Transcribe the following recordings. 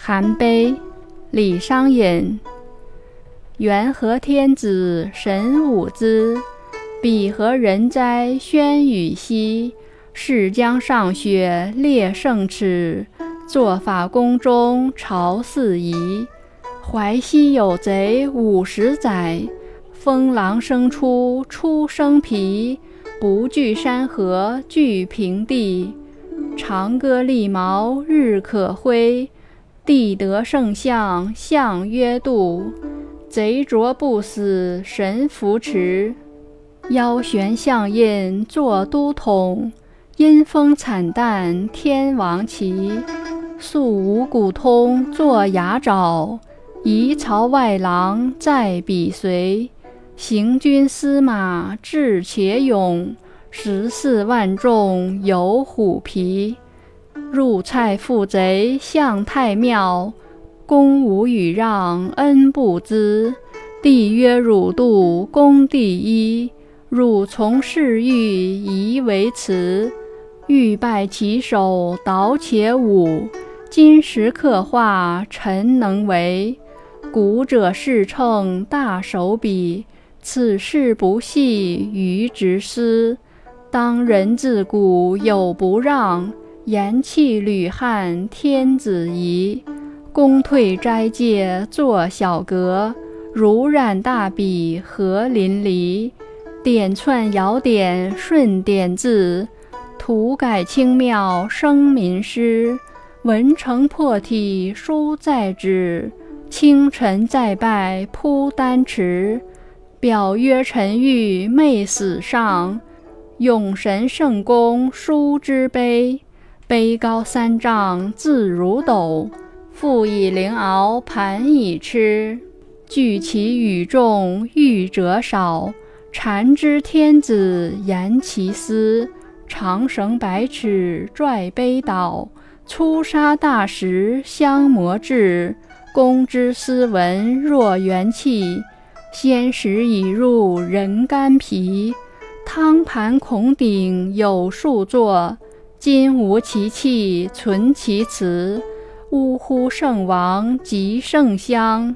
韩悲，李商隐。元和天子神武姿，彼何人哉轩与兮？是将上雪列圣齿，坐法宫中朝四夷。淮西有贼五十载，封狼生出出生皮，不惧山河惧平地。长歌利毛日可挥，地得圣相象曰度。贼着不死神扶持，腰悬象印作都统。阴风惨淡天王旗，素无古通作牙爪。夷曹外郎在彼随，行军司马智且勇。十四万众有虎皮，入蔡负贼向太庙。公无与让恩不知，帝曰汝度公第一。汝从事欲宜为辞，欲拜其手蹈且舞。今时刻画臣能为，古者世称大手笔。此事不系于直思。当人自古有不让，言弃吕汉天子仪。公退斋戒作小阁，如染大笔何淋漓。点窜摇点顺点字，涂改清妙生民诗。文成破体书在纸，清晨再拜铺丹池。表曰臣欲昧死上。永神圣公书之碑，碑高三丈字如斗。复以灵鳌盘以吃，聚其与众欲者少。禅之天子言其思，长绳百尺拽碑倒。粗沙大石相磨制，公之斯文若元气。先时已入人肝脾。汤盘孔鼎有数座，今无其器存其词。呜呼！圣王及圣香，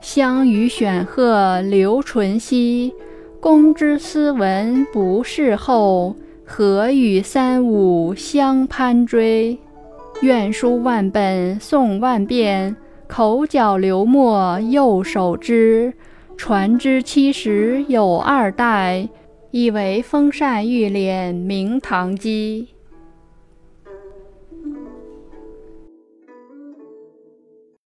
相与选鹤留唇兮。公之斯文不世后，何与三五相攀追？愿书万本诵万遍，口角流墨又手之。传之七十有二代。以为风扇玉脸明堂基。